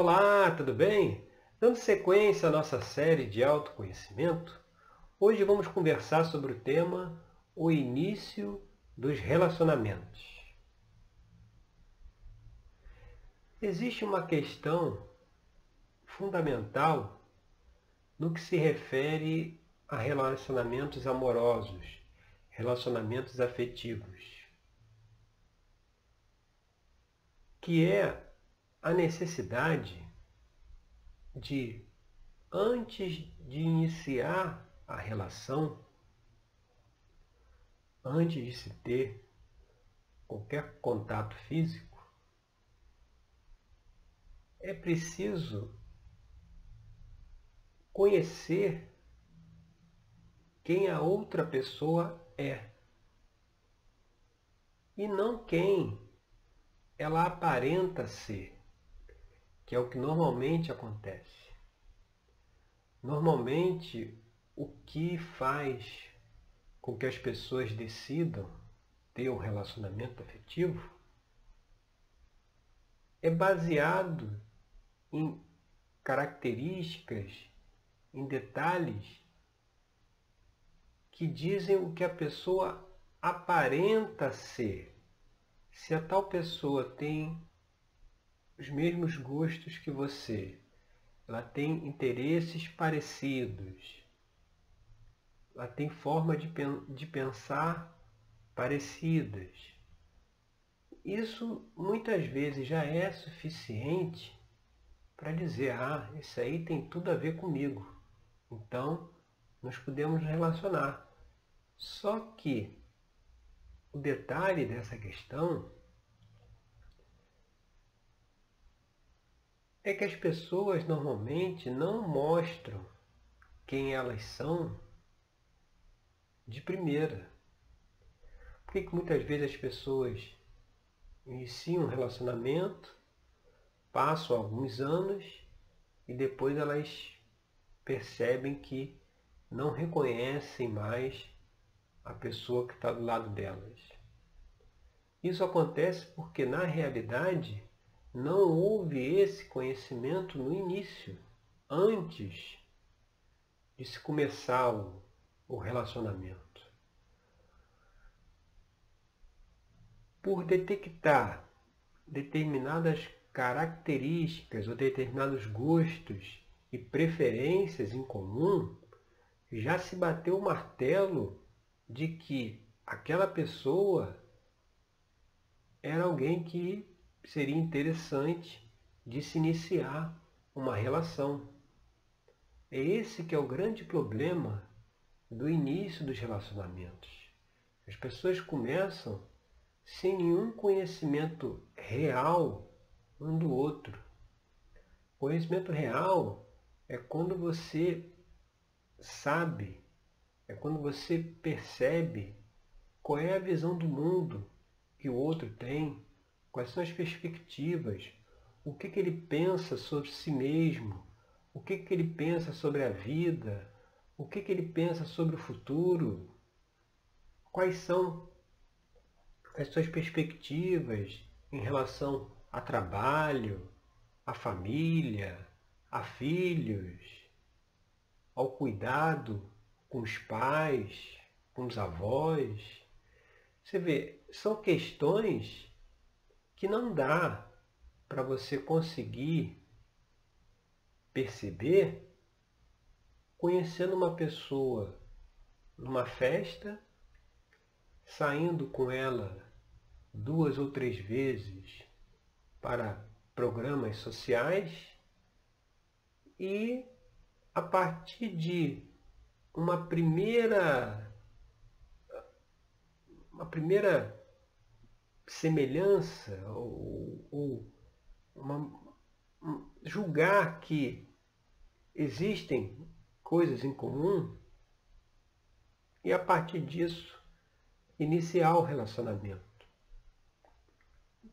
Olá, tudo bem? Dando sequência à nossa série de autoconhecimento, hoje vamos conversar sobre o tema o início dos relacionamentos. Existe uma questão fundamental no que se refere a relacionamentos amorosos, relacionamentos afetivos, que é a necessidade de, antes de iniciar a relação, antes de se ter qualquer contato físico, é preciso conhecer quem a outra pessoa é. E não quem ela aparenta ser que é o que normalmente acontece. Normalmente, o que faz com que as pessoas decidam ter um relacionamento afetivo é baseado em características, em detalhes que dizem o que a pessoa aparenta ser. Se a tal pessoa tem os mesmos gostos que você. Ela tem interesses parecidos. Ela tem forma de, de pensar parecidas. Isso muitas vezes já é suficiente para dizer, ah, isso aí tem tudo a ver comigo. Então, nós podemos relacionar. Só que o detalhe dessa questão é que as pessoas normalmente não mostram quem elas são de primeira. Por que, muitas vezes as pessoas iniciam um relacionamento, passam alguns anos e depois elas percebem que não reconhecem mais a pessoa que está do lado delas. Isso acontece porque, na realidade, não houve esse conhecimento no início, antes de se começar o, o relacionamento. Por detectar determinadas características ou determinados gostos e preferências em comum, já se bateu o martelo de que aquela pessoa era alguém que seria interessante de se iniciar uma relação. É esse que é o grande problema do início dos relacionamentos. As pessoas começam sem nenhum conhecimento real um do outro. Conhecimento real é quando você sabe, é quando você percebe qual é a visão do mundo que o outro tem, Quais são as perspectivas? O que, que ele pensa sobre si mesmo? O que, que ele pensa sobre a vida? O que, que ele pensa sobre o futuro? Quais são as suas perspectivas em relação a trabalho, a família, a filhos, ao cuidado com os pais, com os avós? Você vê, são questões que não dá para você conseguir perceber conhecendo uma pessoa numa festa, saindo com ela duas ou três vezes para programas sociais e a partir de uma primeira uma primeira semelhança ou, ou uma, julgar que existem coisas em comum e a partir disso iniciar o relacionamento.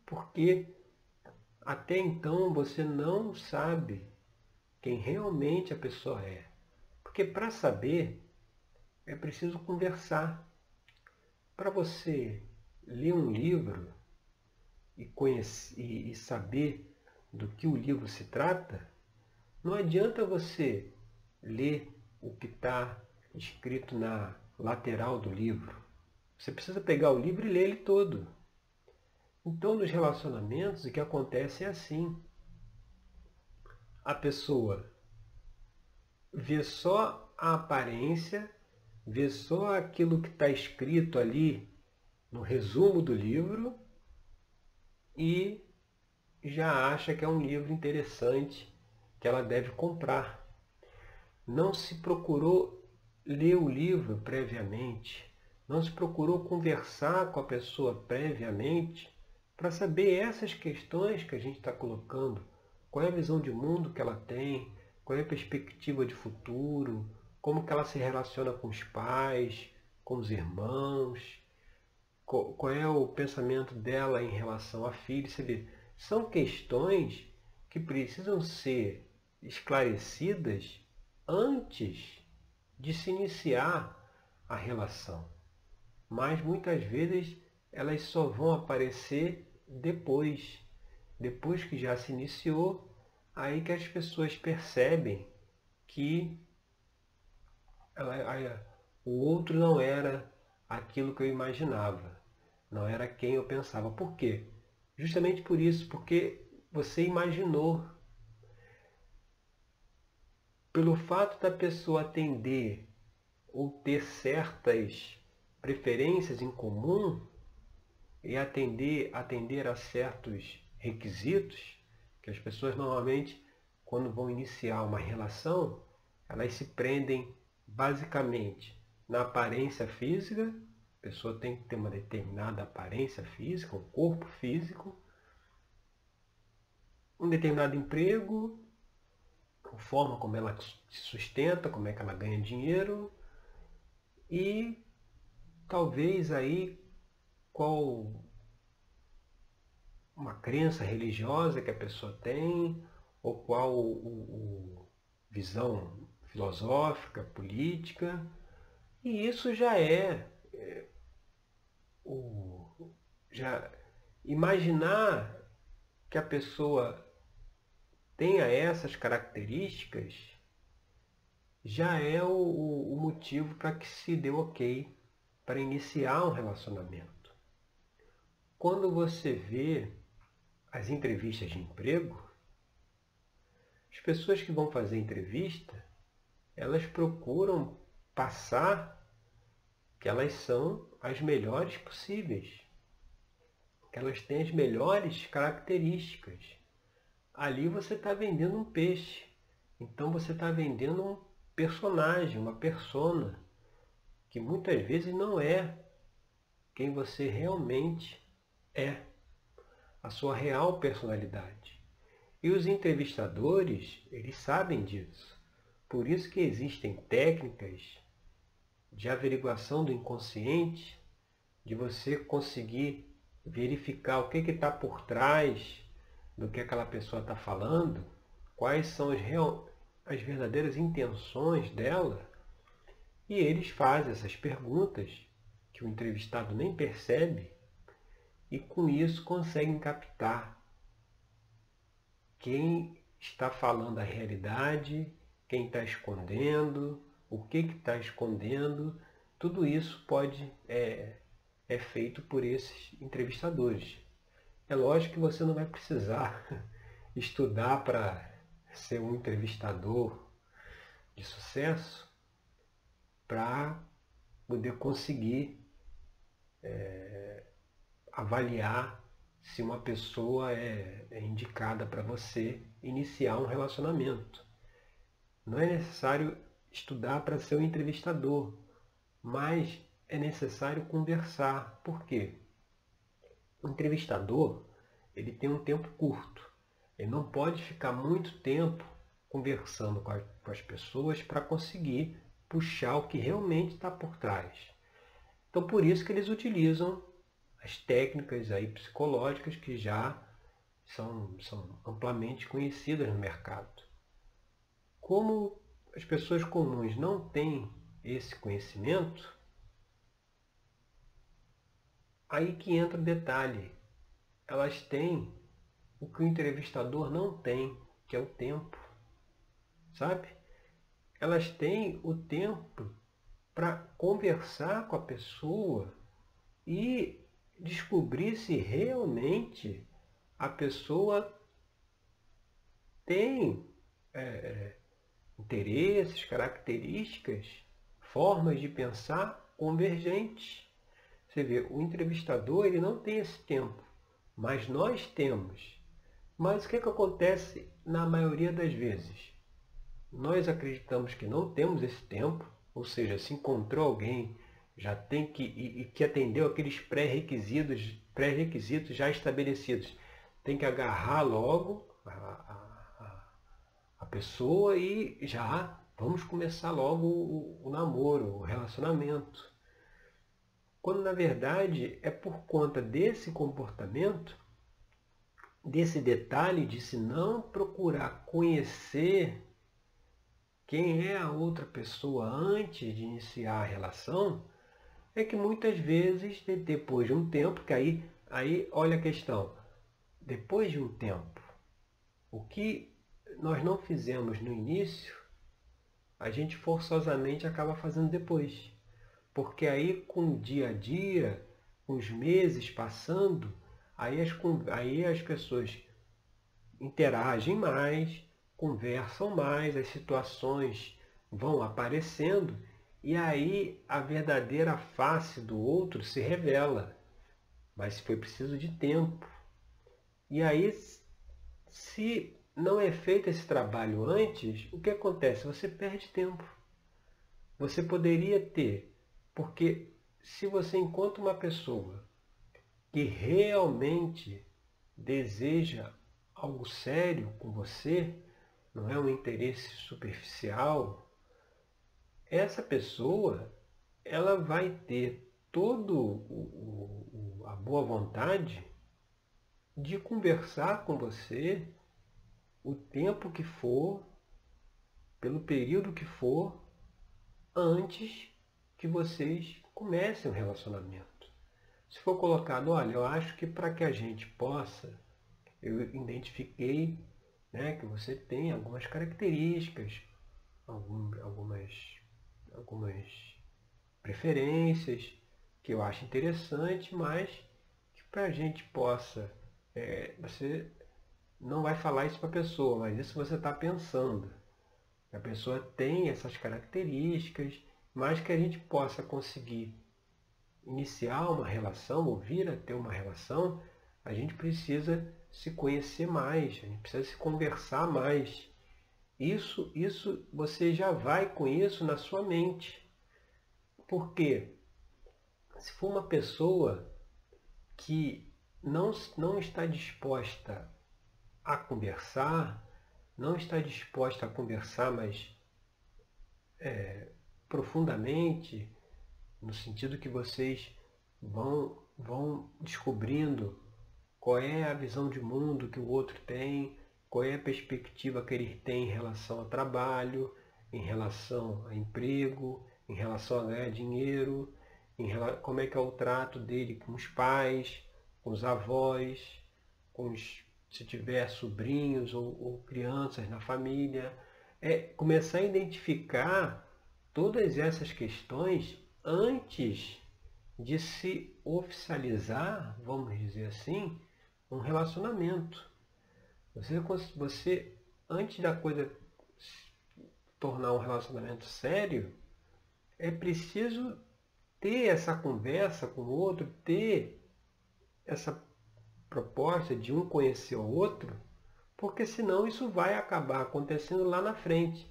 Porque até então você não sabe quem realmente a pessoa é. Porque para saber é preciso conversar. Para você ler um livro e, conhecer, e saber do que o livro se trata, não adianta você ler o que está escrito na lateral do livro. Você precisa pegar o livro e ler ele todo. Então, nos relacionamentos, o que acontece é assim. A pessoa vê só a aparência, vê só aquilo que está escrito ali no resumo do livro e já acha que é um livro interessante que ela deve comprar. Não se procurou ler o livro previamente, não se procurou conversar com a pessoa previamente para saber essas questões que a gente está colocando. Qual é a visão de mundo que ela tem, qual é a perspectiva de futuro, como que ela se relaciona com os pais, com os irmãos, qual é o pensamento dela em relação a filhos. São questões que precisam ser esclarecidas antes de se iniciar a relação. Mas muitas vezes elas só vão aparecer depois. Depois que já se iniciou, aí que as pessoas percebem que o outro não era aquilo que eu imaginava, não era quem eu pensava. Por quê? Justamente por isso, porque você imaginou. Pelo fato da pessoa atender ou ter certas preferências em comum e atender, atender a certos requisitos, que as pessoas normalmente, quando vão iniciar uma relação, elas se prendem basicamente na aparência física pessoa tem que ter uma determinada aparência física, um corpo físico, um determinado emprego, a forma como ela se sustenta, como é que ela ganha dinheiro e talvez aí qual uma crença religiosa que a pessoa tem, ou qual o, o, visão filosófica, política, e isso já é, é o, já imaginar que a pessoa tenha essas características já é o, o motivo para que se dê ok para iniciar um relacionamento. Quando você vê as entrevistas de emprego, as pessoas que vão fazer entrevista, elas procuram passar que elas são as melhores possíveis, que elas têm as melhores características. Ali você está vendendo um peixe, então você está vendendo um personagem, uma persona, que muitas vezes não é quem você realmente é, a sua real personalidade. E os entrevistadores, eles sabem disso. Por isso que existem técnicas de averiguação do inconsciente, de você conseguir verificar o que está por trás do que aquela pessoa está falando, quais são as, real, as verdadeiras intenções dela, e eles fazem essas perguntas que o entrevistado nem percebe, e com isso conseguem captar quem está falando a realidade, quem está escondendo, o que está escondendo, tudo isso pode é, é feito por esses entrevistadores. É lógico que você não vai precisar estudar para ser um entrevistador de sucesso para poder conseguir é, avaliar se uma pessoa é, é indicada para você iniciar um relacionamento. Não é necessário estudar para ser um entrevistador, mas é necessário conversar. Por quê? O entrevistador ele tem um tempo curto. Ele não pode ficar muito tempo conversando com, a, com as pessoas para conseguir puxar o que realmente está por trás. Então por isso que eles utilizam as técnicas aí psicológicas que já são, são amplamente conhecidas no mercado. Como as pessoas comuns não têm esse conhecimento, aí que entra o detalhe. Elas têm o que o entrevistador não tem, que é o tempo. Sabe? Elas têm o tempo para conversar com a pessoa e descobrir se realmente a pessoa tem é, interesses, características, formas de pensar convergentes. Você vê, o entrevistador ele não tem esse tempo, mas nós temos. Mas o que, que acontece na maioria das vezes? Nós acreditamos que não temos esse tempo, ou seja, se encontrou alguém, já tem que e, e que atendeu aqueles pré-requisitos, pré-requisitos já estabelecidos, tem que agarrar logo a, a, pessoa e já vamos começar logo o, o namoro, o relacionamento. Quando na verdade é por conta desse comportamento, desse detalhe de se não procurar conhecer quem é a outra pessoa antes de iniciar a relação, é que muitas vezes, depois de um tempo, que aí, aí olha a questão, depois de um tempo, o que nós não fizemos no início, a gente forçosamente acaba fazendo depois. Porque aí com o dia a dia, com os meses passando, aí as, aí as pessoas interagem mais, conversam mais, as situações vão aparecendo e aí a verdadeira face do outro se revela. Mas foi preciso de tempo. E aí, se não é feito esse trabalho antes, o que acontece? Você perde tempo. Você poderia ter, porque se você encontra uma pessoa que realmente deseja algo sério com você, não é um interesse superficial, essa pessoa ela vai ter todo a boa vontade de conversar com você o tempo que for, pelo período que for, antes que vocês comecem o um relacionamento. Se for colocado, olha, eu acho que para que a gente possa, eu identifiquei né, que você tem algumas características, algum, algumas, algumas preferências que eu acho interessante, mas que para a gente possa, é, você não vai falar isso para a pessoa, mas isso você está pensando. A pessoa tem essas características, mas que a gente possa conseguir iniciar uma relação, ou vir a ter uma relação, a gente precisa se conhecer mais, a gente precisa se conversar mais. Isso, isso você já vai com isso na sua mente. Porque se for uma pessoa que não, não está disposta a conversar, não está disposta a conversar mais é, profundamente, no sentido que vocês vão, vão descobrindo qual é a visão de mundo que o outro tem, qual é a perspectiva que ele tem em relação ao trabalho, em relação a emprego, em relação a ganhar dinheiro, relação, como é que é o trato dele com os pais, com os avós, com os, se tiver sobrinhos ou, ou crianças na família. É começar a identificar todas essas questões antes de se oficializar, vamos dizer assim, um relacionamento. Você, você antes da coisa tornar um relacionamento sério, é preciso ter essa conversa com o outro, ter essa proposta de um conhecer o outro, porque senão isso vai acabar acontecendo lá na frente.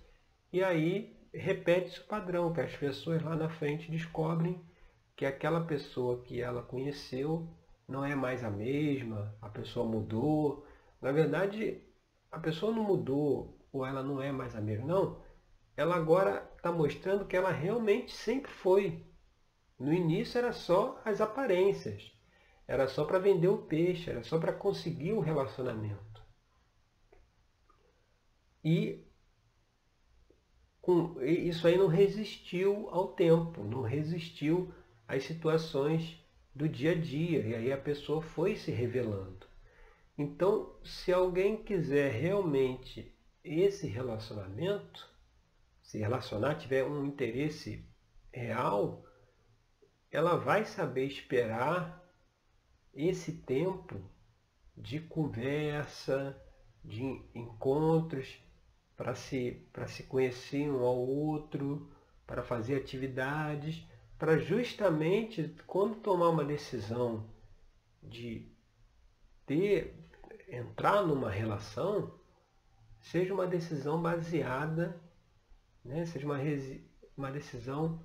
E aí repete-se o padrão, que as pessoas lá na frente descobrem que aquela pessoa que ela conheceu não é mais a mesma, a pessoa mudou. Na verdade, a pessoa não mudou ou ela não é mais a mesma, não. Ela agora está mostrando que ela realmente sempre foi. No início era só as aparências, era só para vender o peixe, era só para conseguir o relacionamento. E com, isso aí não resistiu ao tempo, não resistiu às situações do dia a dia. E aí a pessoa foi se revelando. Então, se alguém quiser realmente esse relacionamento, se relacionar, tiver um interesse real, ela vai saber esperar esse tempo de conversa, de encontros, para se, se conhecer um ao outro, para fazer atividades, para justamente quando tomar uma decisão de ter, entrar numa relação, seja uma decisão baseada, né, seja uma, uma decisão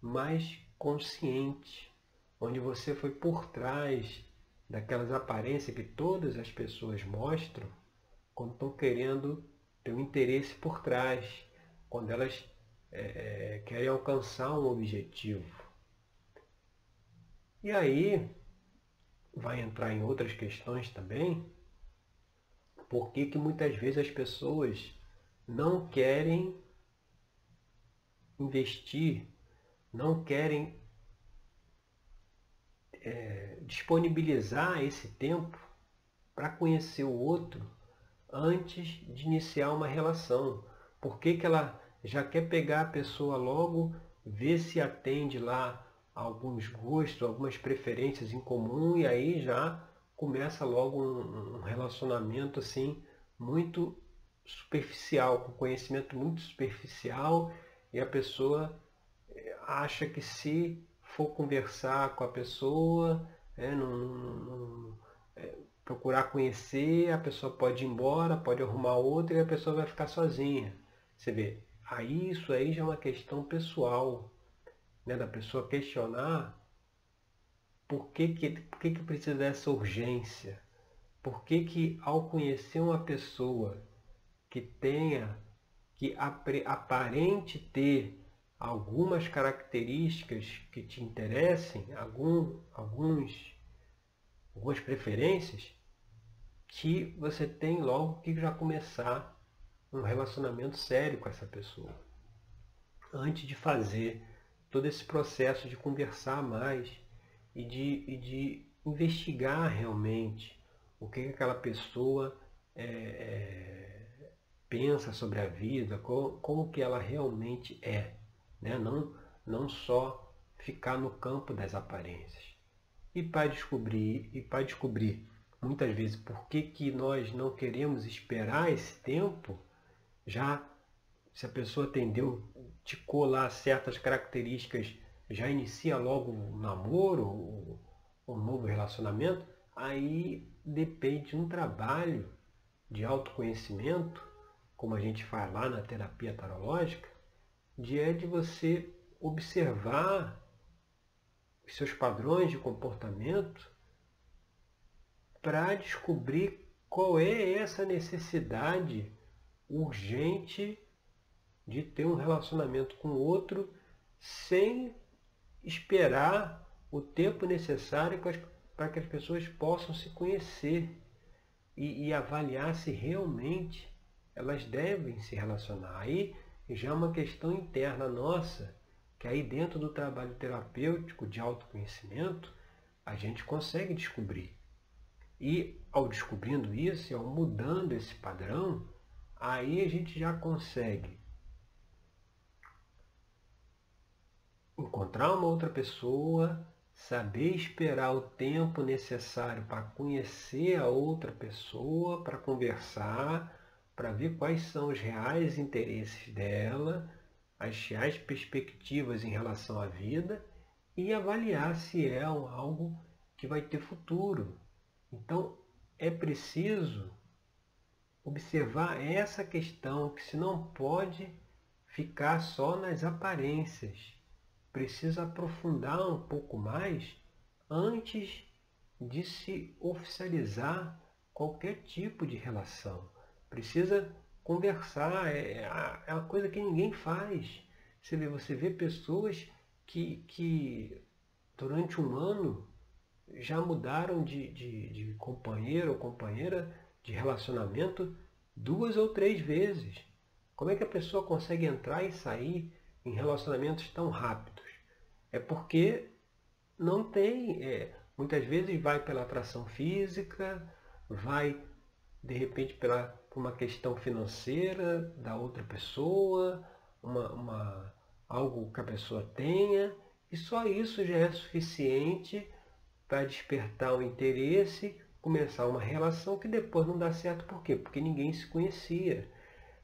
mais consciente, onde você foi por trás daquelas aparências que todas as pessoas mostram quando estão querendo ter um interesse por trás, quando elas é, é, querem alcançar um objetivo. E aí vai entrar em outras questões também, por que, muitas vezes as pessoas não querem investir, não querem é, disponibilizar esse tempo para conhecer o outro antes de iniciar uma relação. Por que, que ela já quer pegar a pessoa logo, ver se atende lá alguns gostos, algumas preferências em comum e aí já começa logo um, um relacionamento assim muito superficial, com conhecimento muito superficial e a pessoa eh, acha que se for conversar com a pessoa, é, não, não, é, procurar conhecer, a pessoa pode ir embora, pode arrumar outra e a pessoa vai ficar sozinha. Você vê, aí isso aí já é uma questão pessoal, né, da pessoa questionar por que, que, por que, que precisa dessa urgência? Por que, que ao conhecer uma pessoa que tenha, que aparente ter algumas características que te interessem, algum, alguns, algumas preferências, que você tem logo que já começar um relacionamento sério com essa pessoa. Antes de fazer todo esse processo de conversar mais e de, e de investigar realmente o que aquela pessoa é, é, pensa sobre a vida, como, como que ela realmente é. Né? Não, não só ficar no campo das aparências. E para descobrir, e para descobrir muitas vezes por que, que nós não queremos esperar esse tempo, já se a pessoa atendeu, te colar certas características, já inicia logo o namoro, o, o novo relacionamento, aí depende de um trabalho de autoconhecimento, como a gente faz lá na terapia tarológica, de é de você observar os seus padrões de comportamento para descobrir qual é essa necessidade urgente de ter um relacionamento com o outro sem esperar o tempo necessário para que as pessoas possam se conhecer e, e, avaliar se realmente elas devem se relacionar. Aí já é uma questão interna nossa, que aí dentro do trabalho terapêutico de autoconhecimento, a gente consegue descobrir. E ao descobrindo isso, e ao mudando esse padrão, aí a gente já consegue encontrar uma outra pessoa, saber esperar o tempo necessário para conhecer a outra pessoa, para conversar, para ver quais são os reais interesses dela, as reais perspectivas em relação à vida e avaliar se é algo que vai ter futuro, então, é preciso observar essa questão, que se não pode ficar só nas aparências. Precisa aprofundar um pouco mais antes de se oficializar qualquer tipo de relação. Precisa conversar, é, é uma coisa que ninguém faz. Você vê, você vê pessoas que, que durante um ano já mudaram de, de, de companheiro ou companheira de relacionamento duas ou três vezes. Como é que a pessoa consegue entrar e sair em relacionamentos tão rápidos? É porque não tem. É, muitas vezes vai pela atração física, vai de repente pela, uma questão financeira da outra pessoa, uma, uma, algo que a pessoa tenha, e só isso já é suficiente para despertar o interesse, começar uma relação que depois não dá certo. Por quê? Porque ninguém se conhecia.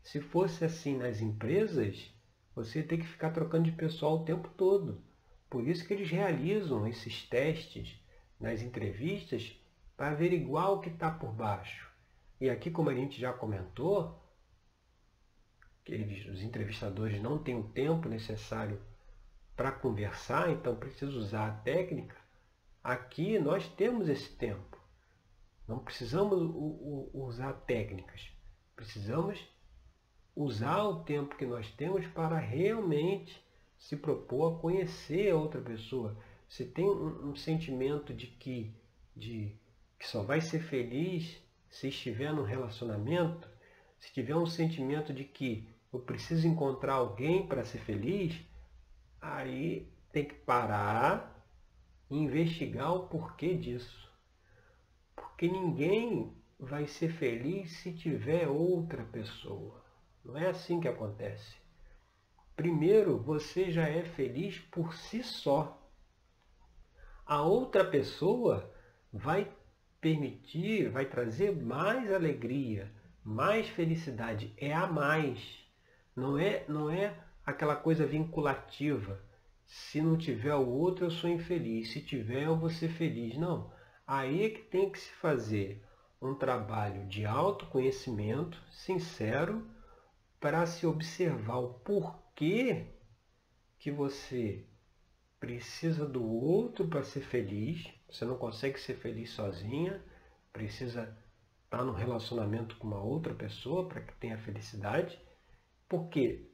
Se fosse assim nas empresas, você tem que ficar trocando de pessoal o tempo todo. Por isso que eles realizam esses testes nas entrevistas para averiguar o que está por baixo. E aqui, como a gente já comentou, eles, os entrevistadores não têm o tempo necessário para conversar, então precisa usar a técnica. Aqui nós temos esse tempo. Não precisamos usar técnicas. Precisamos usar o tempo que nós temos para realmente se propor a conhecer a outra pessoa. Você tem um, um sentimento de que, de que só vai ser feliz se estiver num relacionamento, se tiver um sentimento de que eu preciso encontrar alguém para ser feliz, aí tem que parar e investigar o porquê disso. Porque ninguém vai ser feliz se tiver outra pessoa. Não é assim que acontece. Primeiro, você já é feliz por si só. A outra pessoa vai permitir, vai trazer mais alegria, mais felicidade. É a mais. Não é, não é aquela coisa vinculativa. Se não tiver o outro, eu sou infeliz. Se tiver, eu vou ser feliz. Não. Aí é que tem que se fazer um trabalho de autoconhecimento sincero para se observar o porquê que você precisa do outro para ser feliz você não consegue ser feliz sozinha, precisa estar no relacionamento com uma outra pessoa para que tenha felicidade, porque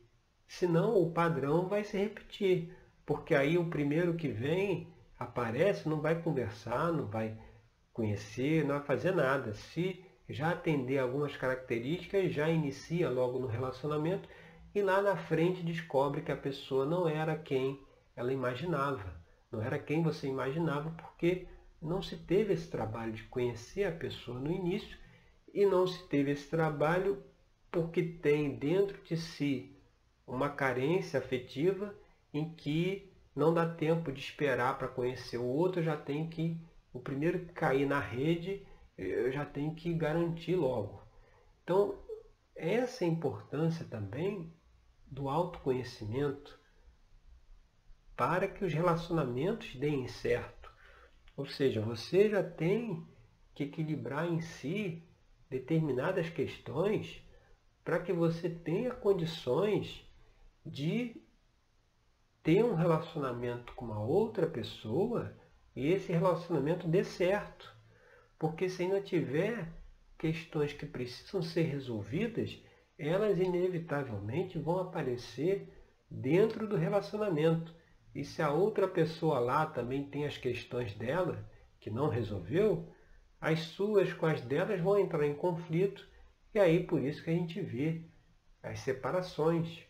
senão o padrão vai se repetir, porque aí o primeiro que vem aparece, não vai conversar, não vai conhecer, não vai fazer nada. Se já atender algumas características, já inicia logo no relacionamento e lá na frente descobre que a pessoa não era quem ela imaginava não era quem você imaginava, porque não se teve esse trabalho de conhecer a pessoa no início e não se teve esse trabalho porque tem dentro de si uma carência afetiva em que não dá tempo de esperar para conhecer o outro, já tem que, o primeiro que cair na rede, eu já tenho que garantir logo. Então, essa importância também do autoconhecimento para que os relacionamentos deem certo. Ou seja, você já tem que equilibrar em si determinadas questões para que você tenha condições de ter um relacionamento com uma outra pessoa e esse relacionamento dê certo. Porque se ainda tiver questões que precisam ser resolvidas, elas inevitavelmente vão aparecer dentro do relacionamento. E se a outra pessoa lá também tem as questões dela, que não resolveu, as suas com as delas vão entrar em conflito, e aí por isso que a gente vê as separações,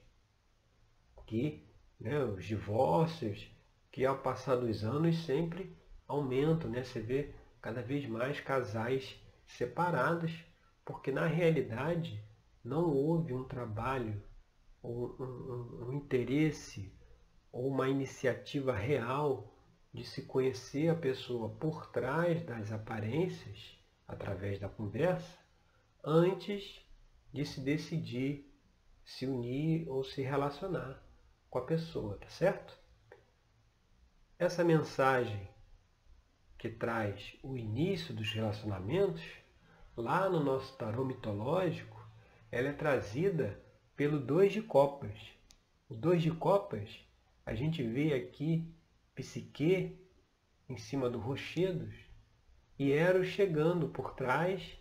que né, os divórcios, que ao passar dos anos sempre aumentam, né? Você vê cada vez mais casais separados, porque na realidade não houve um trabalho, um, um, um interesse ou uma iniciativa real de se conhecer a pessoa por trás das aparências, através da conversa, antes de se decidir se unir ou se relacionar com a pessoa, tá certo? Essa mensagem que traz o início dos relacionamentos, lá no nosso tarô mitológico, ela é trazida pelo dois de copas. O dois de copas a gente vê aqui Psique em cima do Rochedos e Eros chegando por trás.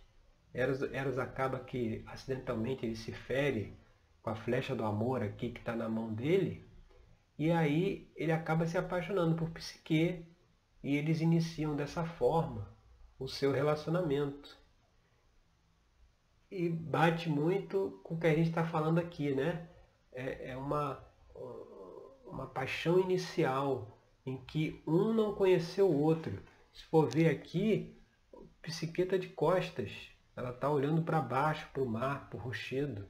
Eros, Eros acaba que acidentalmente ele se fere com a flecha do amor aqui que está na mão dele. E aí ele acaba se apaixonando por Psique e eles iniciam dessa forma o seu relacionamento. E bate muito com o que a gente está falando aqui, né? É, é uma, uma paixão inicial em que um não conheceu o outro. Se for ver aqui, psique está de costas, ela está olhando para baixo, para o mar, para o rochedo.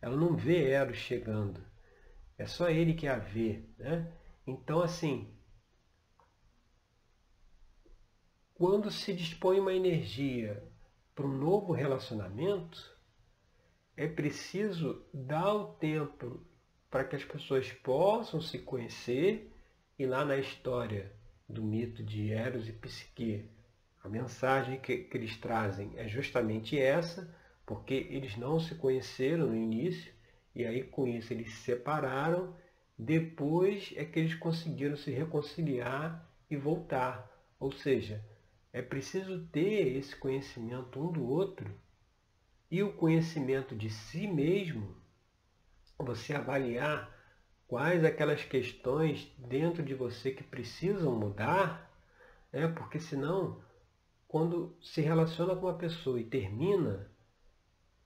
Ela não vê Eros chegando. É só ele que a vê. Né? Então, assim, quando se dispõe uma energia para um novo relacionamento, é preciso dar o tempo para que as pessoas possam se conhecer e lá na história do mito de Eros e Psique, a mensagem que, que eles trazem é justamente essa, porque eles não se conheceram no início e aí com isso eles se separaram, depois é que eles conseguiram se reconciliar e voltar. Ou seja, é preciso ter esse conhecimento um do outro e o conhecimento de si mesmo, você avaliar quais aquelas questões dentro de você que precisam mudar, né? porque senão, quando se relaciona com uma pessoa e termina,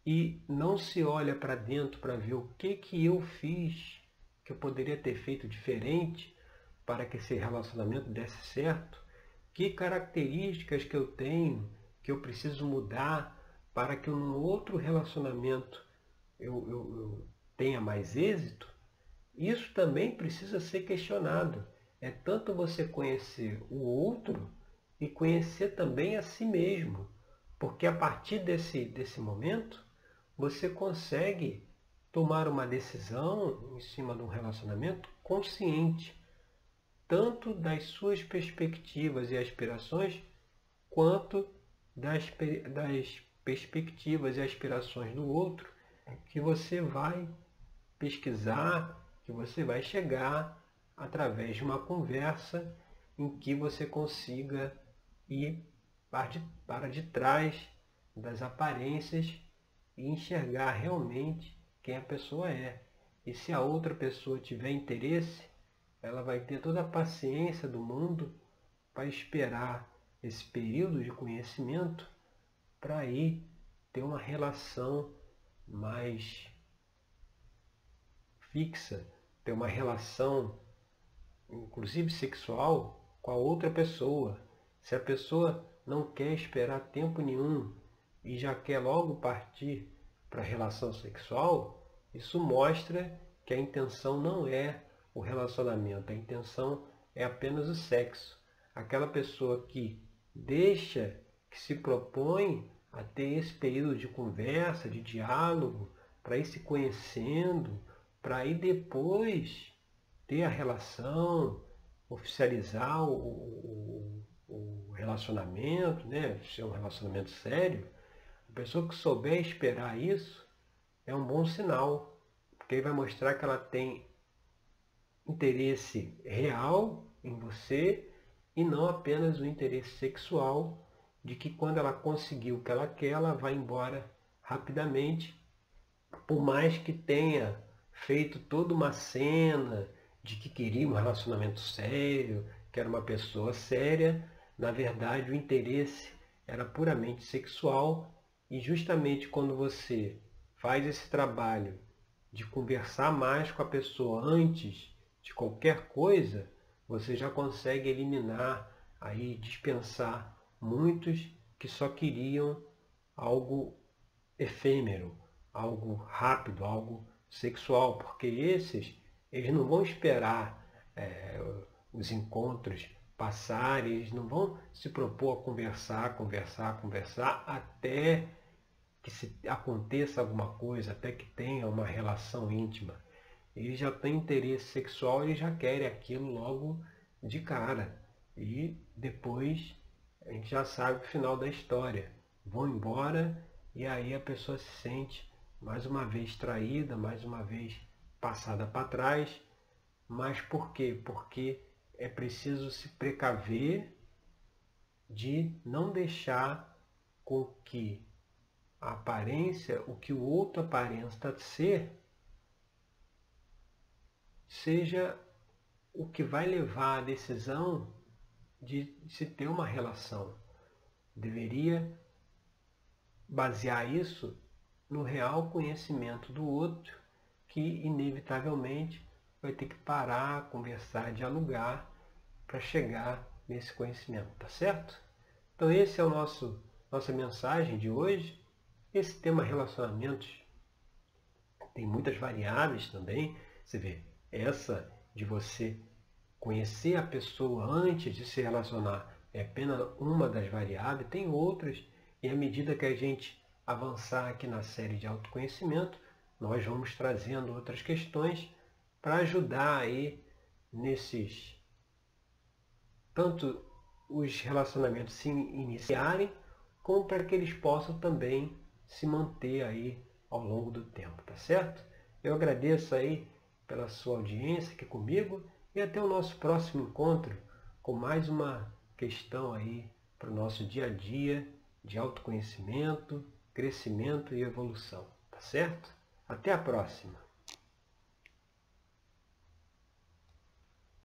e não se olha para dentro para ver o que, que eu fiz que eu poderia ter feito diferente para que esse relacionamento desse certo, que características que eu tenho que eu preciso mudar para que um outro relacionamento eu, eu, eu tenha mais êxito, isso também precisa ser questionado. É tanto você conhecer o outro e conhecer também a si mesmo. Porque a partir desse, desse momento, você consegue tomar uma decisão em cima de um relacionamento consciente, tanto das suas perspectivas e aspirações, quanto das, das perspectivas e aspirações do outro, que você vai pesquisar, que você vai chegar através de uma conversa em que você consiga ir para de, trás das aparências e enxergar realmente quem a pessoa é. E se a outra pessoa tiver interesse, ela vai ter toda a paciência do mundo para esperar esse período de conhecimento para aí ter uma relação mais fixa, ter uma relação, inclusive sexual, com a outra pessoa. Se a pessoa não quer esperar tempo nenhum e já quer logo partir para a relação sexual, isso mostra que a intenção não é o relacionamento, a intenção é apenas o sexo. Aquela pessoa que deixa, que se propõe a ter esse período de conversa, de diálogo, para ir se conhecendo, para ir depois ter a relação, oficializar o, o, o relacionamento, né? ser um relacionamento sério, a pessoa que souber esperar isso é um bom sinal, porque aí vai mostrar que ela tem interesse real em você e não apenas o interesse sexual de que quando ela conseguiu o que ela quer, ela vai embora rapidamente, por mais que tenha feito toda uma cena de que queria um relacionamento sério, que era uma pessoa séria, na verdade o interesse era puramente sexual. E justamente quando você faz esse trabalho de conversar mais com a pessoa antes de qualquer coisa, você já consegue eliminar aí dispensar muitos que só queriam algo efêmero, algo rápido, algo sexual, porque esses, eles não vão esperar é, os encontros passarem, eles não vão se propor a conversar, conversar, conversar, até que se aconteça alguma coisa, até que tenha uma relação íntima. Eles já têm interesse sexual, eles já querem aquilo logo de cara. E depois a gente já sabe o final da história. Vão embora e aí a pessoa se sente mais uma vez traída, mais uma vez passada para trás. Mas por quê? Porque é preciso se precaver de não deixar com que a aparência, o que o outro aparenta ser, seja o que vai levar à decisão de se ter uma relação. Deveria basear isso no real conhecimento do outro, que inevitavelmente vai ter que parar, conversar, dialogar para chegar nesse conhecimento, tá certo? Então esse é o nosso nossa mensagem de hoje. Esse tema relacionamentos tem muitas variáveis também. Você vê, essa de você conhecer a pessoa antes de se relacionar é apenas uma das variáveis, tem outras, e à medida que a gente avançar aqui na série de autoconhecimento, nós vamos trazendo outras questões para ajudar aí nesses tanto os relacionamentos se iniciarem, como para que eles possam também se manter aí ao longo do tempo, tá certo? Eu agradeço aí pela sua audiência aqui comigo e até o nosso próximo encontro com mais uma questão aí para o nosso dia a dia de autoconhecimento, crescimento e evolução, tá certo? Até a próxima!